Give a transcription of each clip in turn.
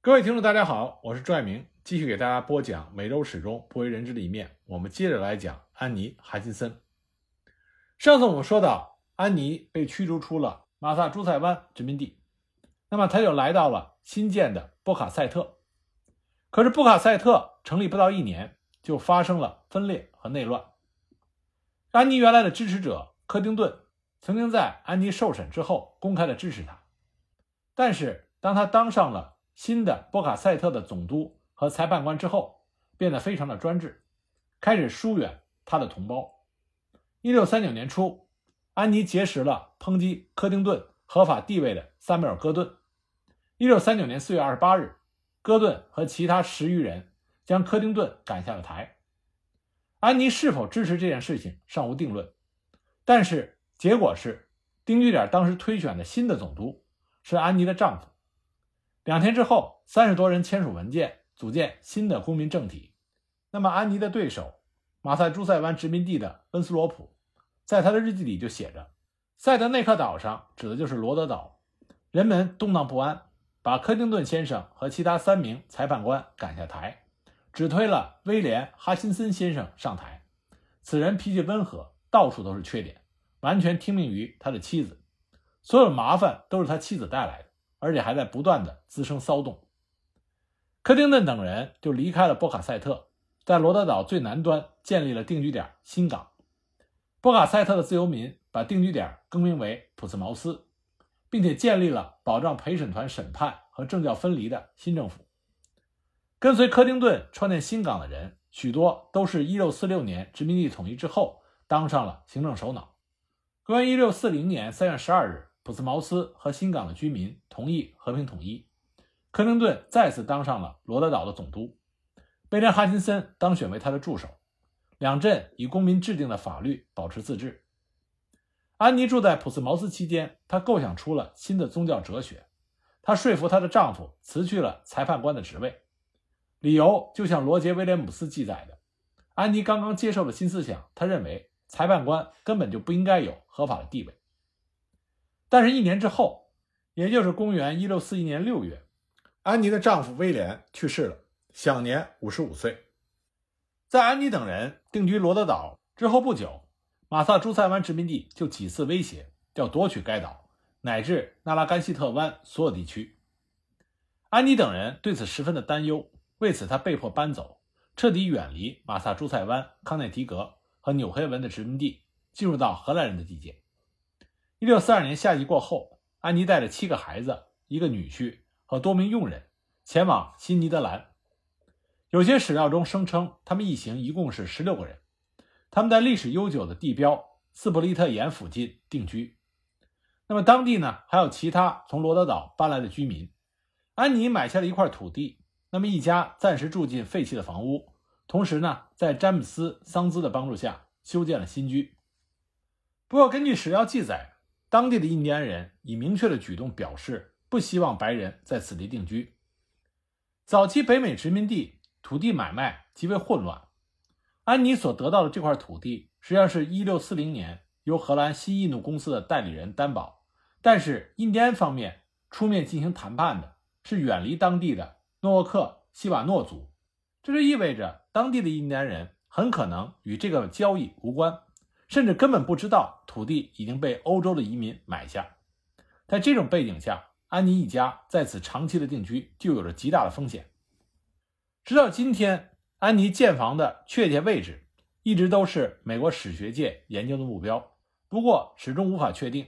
各位听众，大家好，我是朱爱明，继续给大家播讲美洲史中不为人知的一面。我们接着来讲安妮·哈金森。上次我们说到，安妮被驱逐出了马萨诸塞湾殖民地，那么他就来到了新建的波卡塞特。可是波卡塞特成立不到一年，就发生了分裂和内乱。安妮原来的支持者柯丁顿曾经在安妮受审之后公开的支持他，但是当他当上了新的波卡塞特的总督和裁判官之后，变得非常的专制，开始疏远他的同胞。一六三九年初，安妮结识了抨击科丁顿合法地位的萨缪尔·戈顿。一六三九年四月二十八日，戈顿和其他十余人将科丁顿赶下了台。安妮是否支持这件事情尚无定论，但是结果是，丁居点当时推选的新的总督是安妮的丈夫。两天之后，三十多人签署文件，组建新的公民政体。那么，安妮的对手马萨诸塞湾殖民地的温斯罗普，在他的日记里就写着：“塞德内克岛上指的就是罗德岛，人们动荡不安，把科丁顿先生和其他三名裁判官赶下台，只推了威廉·哈辛森先生上台。此人脾气温和，到处都是缺点，完全听命于他的妻子，所有麻烦都是他妻子带来的。”而且还在不断的滋生骚动。柯丁顿等人就离开了波卡塞特，在罗德岛最南端建立了定居点新港。波卡塞特的自由民把定居点更名为普斯茅斯，并且建立了保障陪审团审判和政教分离的新政府。跟随柯丁顿创建新港的人，许多都是一六四六年殖民地统一之后当上了行政首脑。公元一六四零年三月十二日。普斯茅斯和新港的居民同意和平统一，克林顿再次当上了罗德岛的总督，威廉·哈金森当选为他的助手。两镇以公民制定的法律保持自治。安妮住在普斯茅斯期间，她构想出了新的宗教哲学。她说服她的丈夫辞去了裁判官的职位，理由就像罗杰·威廉姆斯记载的：安妮刚刚接受了新思想，她认为裁判官根本就不应该有合法的地位。但是，一年之后，也就是公元一六四一年六月，安妮的丈夫威廉去世了，享年五十五岁。在安妮等人定居罗德岛之后不久，马萨诸塞湾殖民地就几次威胁要夺取该岛乃至纳拉甘西特湾所有地区。安妮等人对此十分的担忧，为此她被迫搬走，彻底远离马萨诸塞湾、康涅狄格和纽黑文的殖民地，进入到荷兰人的地界。一六四二年夏季过后，安妮带着七个孩子、一个女婿和多名佣人前往新尼德兰。有些史料中声称，他们一行一共是十六个人。他们在历史悠久的地标斯普利特岩附近定居。那么当地呢，还有其他从罗德岛搬来的居民。安妮买下了一块土地，那么一家暂时住进废弃的房屋，同时呢，在詹姆斯·桑兹的帮助下修建了新居。不过，根据史料记载。当地的印第安人以明确的举动表示不希望白人在此地定居。早期北美殖民地土地买卖极为混乱。安妮所得到的这块土地，实际上是一六四零年由荷兰西印度公司的代理人担保，但是印第安方面出面进行谈判的是远离当地的诺沃克西瓦诺族，这就意味着当地的印第安人很可能与这个交易无关。甚至根本不知道土地已经被欧洲的移民买下，在这种背景下，安妮一家在此长期的定居就有着极大的风险。直到今天，安妮建房的确切位置一直都是美国史学界研究的目标，不过始终无法确定。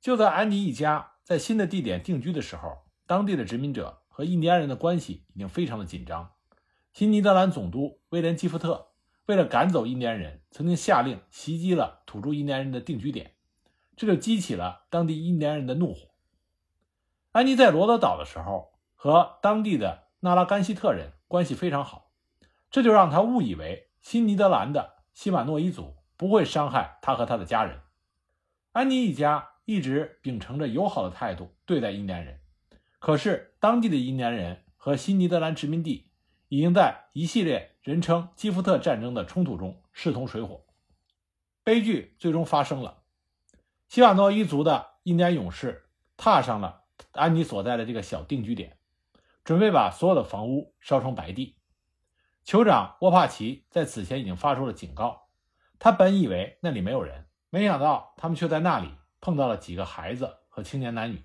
就在安妮一家在新的地点定居的时候，当地的殖民者和印第安人的关系已经非常的紧张。新尼德兰总督威廉·基夫特。为了赶走印第安人，曾经下令袭击了土著印第安人的定居点，这就激起了当地印第安人的怒火。安妮在罗德岛的时候，和当地的纳拉甘西特人关系非常好，这就让他误以为新尼德兰的西马诺伊族不会伤害他和他的家人。安妮一家一直秉承着友好的态度对待印第安人，可是当地的印第安人和新尼德兰殖民地。已经在一系列人称基夫特战争的冲突中势同水火，悲剧最终发生了。西瓦诺一族的印第安勇士踏上了安妮所在的这个小定居点，准备把所有的房屋烧成白地。酋长沃帕奇在此前已经发出了警告，他本以为那里没有人，没想到他们却在那里碰到了几个孩子和青年男女，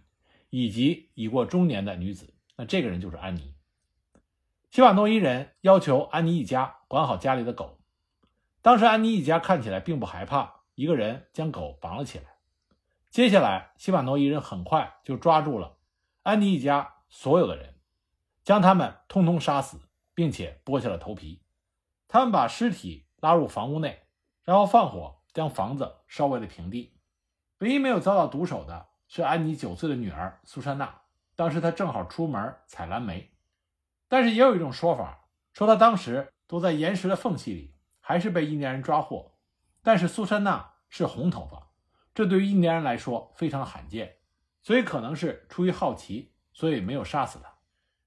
以及已过中年的女子。那这个人就是安妮。西瓦诺伊人要求安妮一家管好家里的狗。当时安妮一家看起来并不害怕，一个人将狗绑了起来。接下来，西瓦诺伊人很快就抓住了安妮一家所有的人，将他们通通杀死，并且剥下了头皮。他们把尸体拉入房屋内，然后放火将房子烧为了平地。唯一没有遭到毒手的是安妮九岁的女儿苏珊娜。当时她正好出门采蓝莓，但是也有一种说法，说他当时躲在岩石的缝隙里，还是被印第安人抓获。但是苏珊娜是红头发，这对于印第安人来说非常罕见，所以可能是出于好奇，所以没有杀死她。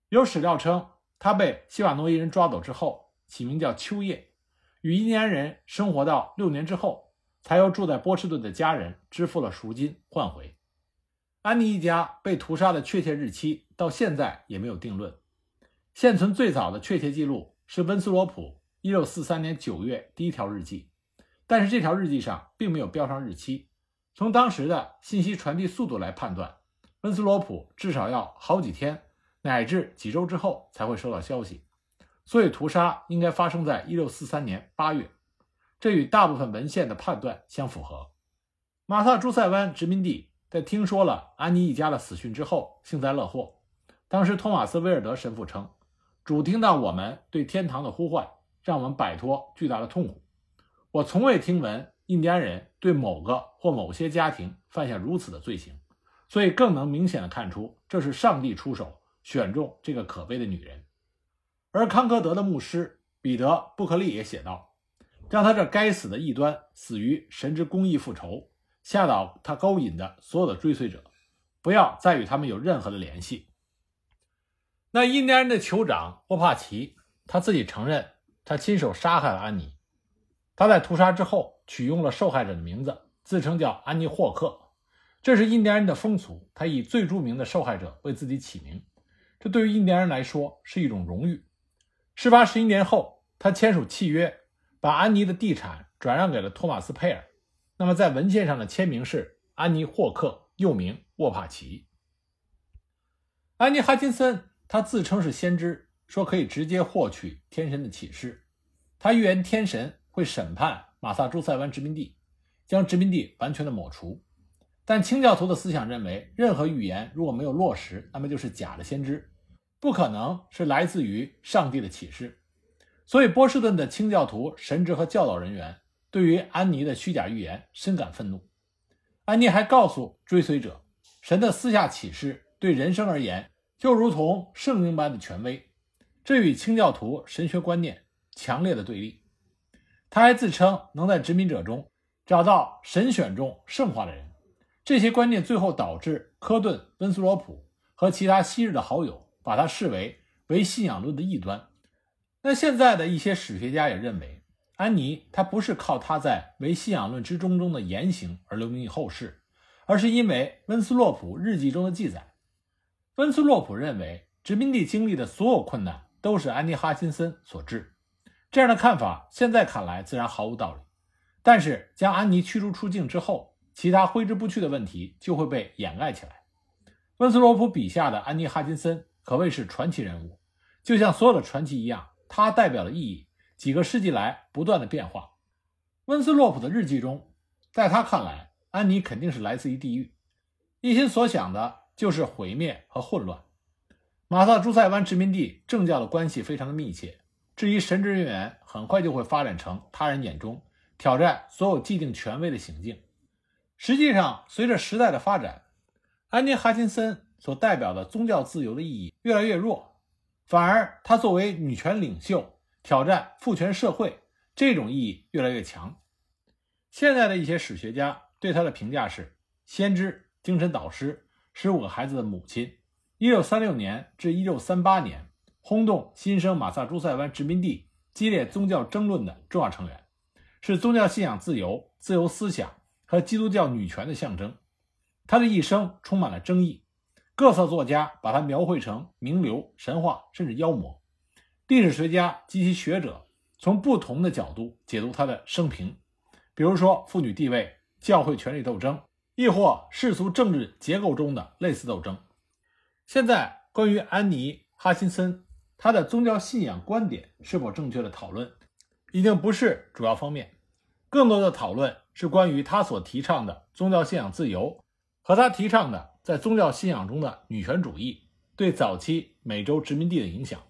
有史料称，他被西瓦诺伊人抓走之后，起名叫秋叶，与印第安人生活到六年之后，才由住在波士顿的家人支付了赎金换回。安妮一家被屠杀的确切日期到现在也没有定论。现存最早的确切记录是温斯罗普1643年9月第一条日记，但是这条日记上并没有标上日期。从当时的信息传递速度来判断，温斯罗普至少要好几天乃至几周之后才会收到消息，所以屠杀应该发生在1643年8月，这与大部分文献的判断相符合。马萨诸塞湾殖民地。在听说了安妮一家的死讯之后，幸灾乐祸。当时，托马斯·威尔德神父称：“主听到我们对天堂的呼唤，让我们摆脱巨大的痛苦。我从未听闻印第安人对某个或某些家庭犯下如此的罪行，所以更能明显的看出，这是上帝出手选中这个可悲的女人。”而康科德的牧师彼得·布克利也写道：“让他这该死的异端死于神之公义复仇。”吓倒他勾引的所有的追随者，不要再与他们有任何的联系。那印第安人的酋长沃帕奇他自己承认，他亲手杀害了安妮。他在屠杀之后取用了受害者的名字，自称叫安妮霍克。这是印第安人的风俗，他以最著名的受害者为自己起名。这对于印第安人来说是一种荣誉。事发十一年后，他签署契约，把安妮的地产转让给了托马斯佩尔。那么，在文件上的签名是安妮·霍克，又名沃帕奇。安妮·哈金森，他自称是先知，说可以直接获取天神的启示。他预言天神会审判马萨诸塞湾殖民地，将殖民地完全的抹除。但清教徒的思想认为，任何预言如果没有落实，那么就是假的先知，不可能是来自于上帝的启示。所以，波士顿的清教徒神职和教导人员。对于安妮的虚假预言深感愤怒，安妮还告诉追随者，神的私下启示对人生而言就如同圣经般的权威，这与清教徒神学观念强烈的对立。他还自称能在殖民者中找到神选中圣化的人，这些观念最后导致科顿、温斯罗普和其他昔日的好友把他视为唯信仰论的异端。那现在的一些史学家也认为。安妮，她不是靠她在唯信仰论之中中的言行而留名于后世，而是因为温斯洛普日记中的记载。温斯洛普认为，殖民地经历的所有困难都是安妮·哈金森所致。这样的看法，现在看来自然毫无道理。但是，将安妮驱逐出境之后，其他挥之不去的问题就会被掩盖起来。温斯洛普笔下的安妮·哈金森可谓是传奇人物，就像所有的传奇一样，它代表的意义。几个世纪来不断的变化。温斯洛普的日记中，在他看来，安妮肯定是来自于地狱，一心所想的就是毁灭和混乱。马萨诸塞湾殖民地政教的关系非常的密切，至于神职人员，很快就会发展成他人眼中挑战所有既定权威的行径。实际上，随着时代的发展，安妮·哈金森所代表的宗教自由的意义越来越弱，反而她作为女权领袖。挑战父权社会这种意义越来越强。现在的一些史学家对她的评价是：先知、精神导师、十五个孩子的母亲，一六三六年至一六三八年轰动新生马萨诸塞湾殖民地激烈宗教争论的重要成员，是宗教信仰自由、自由思想和基督教女权的象征。他的一生充满了争议，各色作家把它描绘成名流、神话，甚至妖魔。历史学家及其学者从不同的角度解读他的生平，比如说妇女地位、教会权力斗争，亦或世俗政治结构中的类似斗争。现在，关于安妮·哈辛森她的宗教信仰观点是否正确的讨论，已经不是主要方面，更多的讨论是关于她所提倡的宗教信仰自由和他提倡的在宗教信仰中的女权主义对早期美洲殖民地的影响。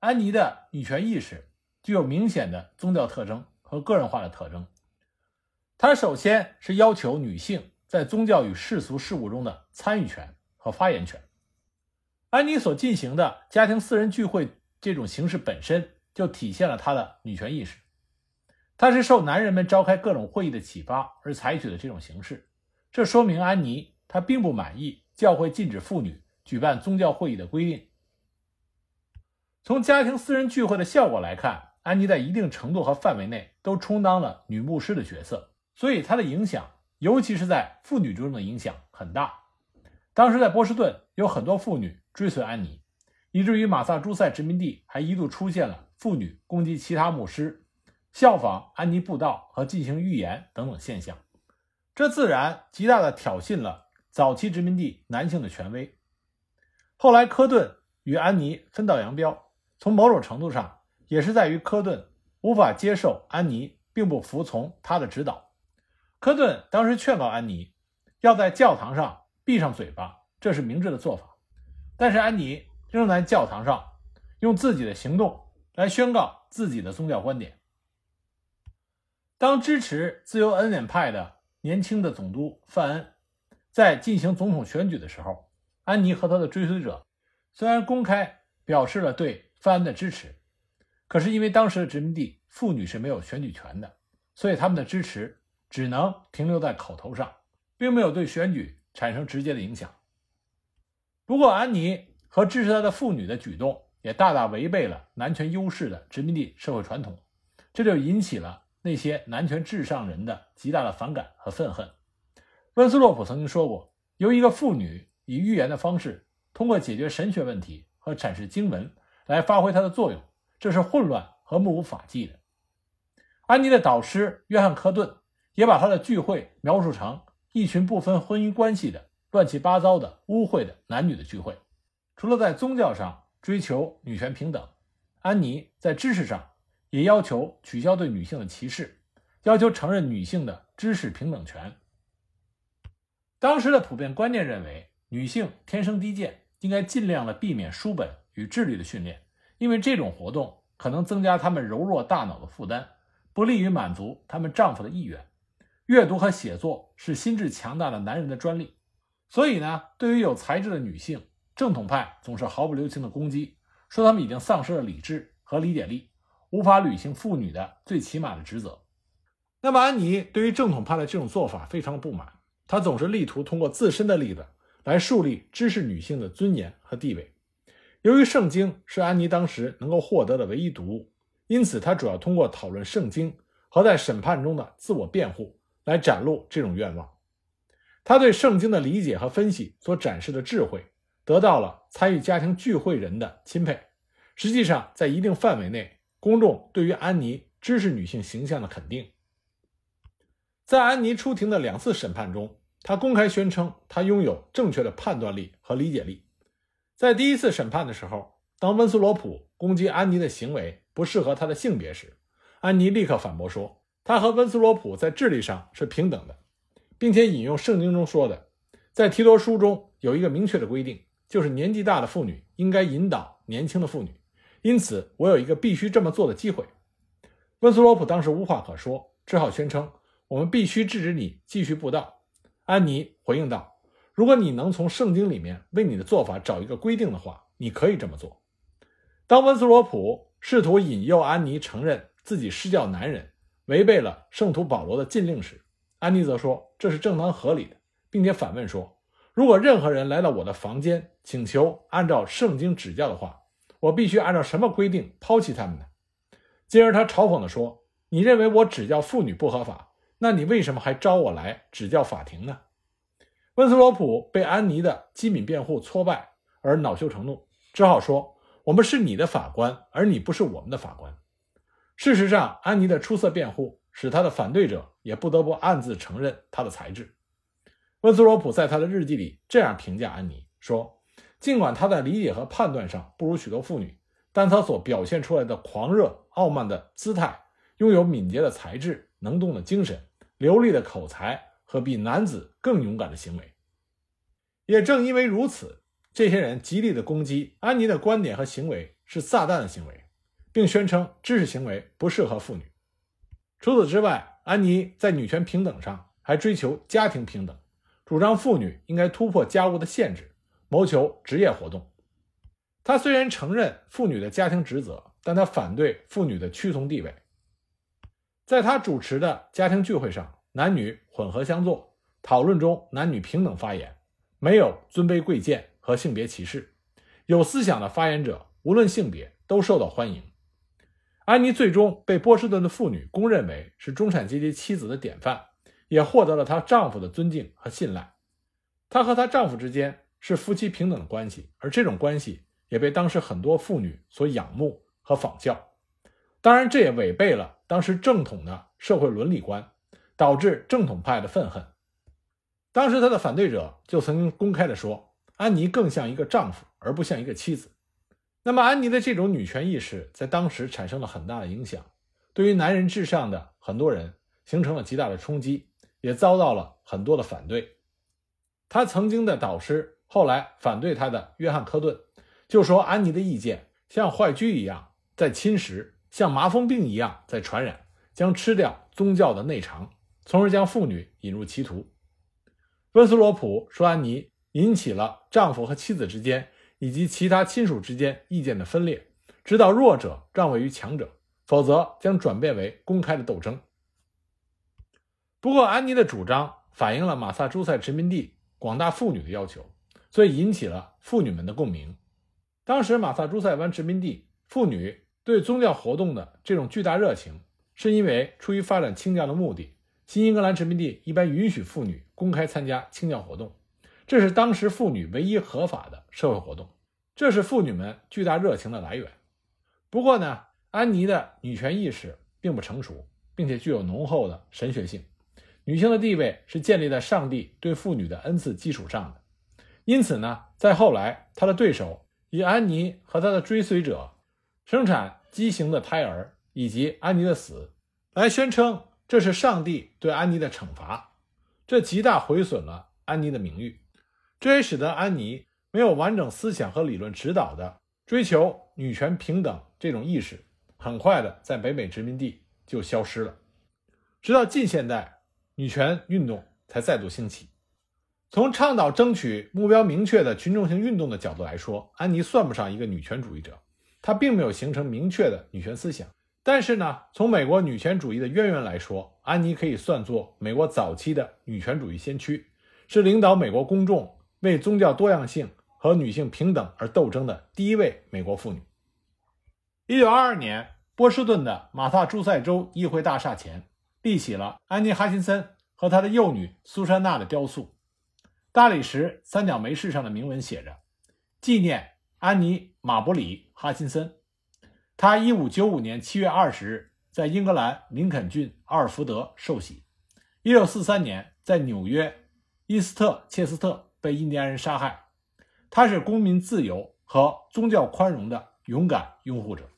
安妮的女权意识具有明显的宗教特征和个人化的特征。她首先是要求女性在宗教与世俗事务中的参与权和发言权。安妮所进行的家庭私人聚会这种形式本身就体现了她的女权意识。她是受男人们召开各种会议的启发而采取的这种形式。这说明安妮她并不满意教会禁止妇女举办宗教会议的规定。从家庭私人聚会的效果来看，安妮在一定程度和范围内都充当了女牧师的角色，所以她的影响，尤其是在妇女中的影响很大。当时在波士顿有很多妇女追随安妮，以至于马萨诸塞殖民地还一度出现了妇女攻击其他牧师、效仿安妮布道和进行预言等等现象。这自然极大地挑衅了早期殖民地男性的权威。后来，科顿与安妮分道扬镳。从某种程度上，也是在于科顿无法接受安妮，并不服从他的指导。科顿当时劝告安妮，要在教堂上闭上嘴巴，这是明智的做法。但是安妮仍在教堂上用自己的行动来宣告自己的宗教观点。当支持自由恩典派的年轻的总督范恩在进行总统选举的时候，安妮和他的追随者虽然公开表示了对。范恩的支持，可是因为当时的殖民地妇女是没有选举权的，所以他们的支持只能停留在口头上，并没有对选举产生直接的影响。不过，安妮和支持她的妇女的举动也大大违背了男权优势的殖民地社会传统，这就引起了那些男权至上人的极大的反感和愤恨。温斯洛普曾经说过：“由一个妇女以预言的方式，通过解决神学问题和阐释经文。”来发挥它的作用，这是混乱和目无法纪的。安妮的导师约翰·科顿也把他的聚会描述成一群不分婚姻关系的乱七八糟的污秽的男女的聚会。除了在宗教上追求女权平等，安妮在知识上也要求取消对女性的歧视，要求承认女性的知识平等权。当时的普遍观念认为，女性天生低贱，应该尽量的避免书本。与智力的训练，因为这种活动可能增加他们柔弱大脑的负担，不利于满足他们丈夫的意愿。阅读和写作是心智强大的男人的专利，所以呢，对于有才智的女性，正统派总是毫不留情的攻击，说他们已经丧失了理智和理解力，无法履行妇女的最起码的职责。那么，安妮对于正统派的这种做法非常不满，她总是力图通过自身的例子来树立知识女性的尊严和地位。由于圣经是安妮当时能够获得的唯一读物，因此她主要通过讨论圣经和在审判中的自我辩护来展露这种愿望。他对圣经的理解和分析所展示的智慧，得到了参与家庭聚会人的钦佩。实际上，在一定范围内，公众对于安妮知识女性形象的肯定。在安妮出庭的两次审判中，她公开宣称她拥有正确的判断力和理解力。在第一次审判的时候，当温斯罗普攻击安妮的行为不适合她的性别时，安妮立刻反驳说，他和温斯罗普在智力上是平等的，并且引用圣经中说的，在提多书中有一个明确的规定，就是年纪大的妇女应该引导年轻的妇女，因此我有一个必须这么做的机会。温斯罗普当时无话可说，只好宣称我们必须制止你继续布道。安妮回应道。如果你能从圣经里面为你的做法找一个规定的话，你可以这么做。当温斯罗普试图引诱安妮承认自己施教男人违背了圣徒保罗的禁令时，安妮则说这是正当合理的，并且反问说：“如果任何人来到我的房间请求按照圣经指教的话，我必须按照什么规定抛弃他们呢？”进而他嘲讽地说：“你认为我指教妇女不合法，那你为什么还招我来指教法庭呢？”温斯罗普被安妮的机敏辩护挫败而恼羞成怒，只好说：“我们是你的法官，而你不是我们的法官。”事实上，安妮的出色辩护使他的反对者也不得不暗自承认他的才智。温斯罗普在他的日记里这样评价安妮说：“尽管他在理解和判断上不如许多妇女，但他所表现出来的狂热、傲慢的姿态，拥有敏捷的才智、能动的精神、流利的口才和比男子更勇敢的行为。也正因为如此，这些人极力的攻击安妮的观点和行为是撒旦的行为。”并宣称知识行为不适合妇女。除此之外，安妮在女权平等上还追求家庭平等，主张妇女应该突破家务的限制，谋求职业活动。她虽然承认妇女的家庭职责，但她反对妇女的屈从地位。在她主持的家庭聚会上，男女混合相坐，讨论中男女平等发言，没有尊卑贵贱和性别歧视，有思想的发言者无论性别都受到欢迎。安妮最终被波士顿的妇女公认为是中产阶级妻子的典范，也获得了她丈夫的尊敬和信赖。她和她丈夫之间是夫妻平等的关系，而这种关系也被当时很多妇女所仰慕和仿效。当然，这也违背了当时正统的社会伦理观，导致正统派的愤恨。当时，他的反对者就曾经公开的说：“安妮更像一个丈夫，而不像一个妻子。”那么，安妮的这种女权意识在当时产生了很大的影响，对于男人至上的很多人形成了极大的冲击，也遭到了很多的反对。他曾经的导师，后来反对他的约翰·科顿，就说安妮的意见像坏疽一样在侵蚀，像麻风病一样在传染，将吃掉宗教的内肠，从而将妇女引入歧途。温斯罗普说，安妮引起了丈夫和妻子之间。以及其他亲属之间意见的分裂，直到弱者让位于强者，否则将转变为公开的斗争。不过，安妮的主张反映了马萨诸塞殖民地广大妇女的要求，所以引起了妇女们的共鸣。当时，马萨诸塞湾殖民地妇女对宗教活动的这种巨大热情，是因为出于发展清教的目的，新英格兰殖民地一般允许妇女公开参加清教活动，这是当时妇女唯一合法的社会活动。这是妇女们巨大热情的来源。不过呢，安妮的女权意识并不成熟，并且具有浓厚的神学性。女性的地位是建立在上帝对妇女的恩赐基础上的。因此呢，在后来，她的对手以安妮和她的追随者生产畸形的胎儿，以及安妮的死，来宣称这是上帝对安妮的惩罚。这极大毁损了安妮的名誉，这也使得安妮。没有完整思想和理论指导的追求女权平等这种意识，很快的在北美殖民地就消失了。直到近现代，女权运动才再度兴起。从倡导争取目标明确的群众性运动的角度来说，安妮算不上一个女权主义者，她并没有形成明确的女权思想。但是呢，从美国女权主义的渊源来说，安妮可以算作美国早期的女权主义先驱，是领导美国公众为宗教多样性。和女性平等而斗争的第一位美国妇女。一九二二年，波士顿的马萨诸塞州议会大厦前立起了安妮·哈辛森和她的幼女苏珊娜的雕塑。大理石三角梅饰上的铭文写着：“纪念安妮·马伯里·哈辛森。她一五九五年七月二十日在英格兰林肯郡阿尔福德受洗。一六四三年在纽约伊斯特切斯特被印第安人杀害。”他是公民自由和宗教宽容的勇敢拥护者。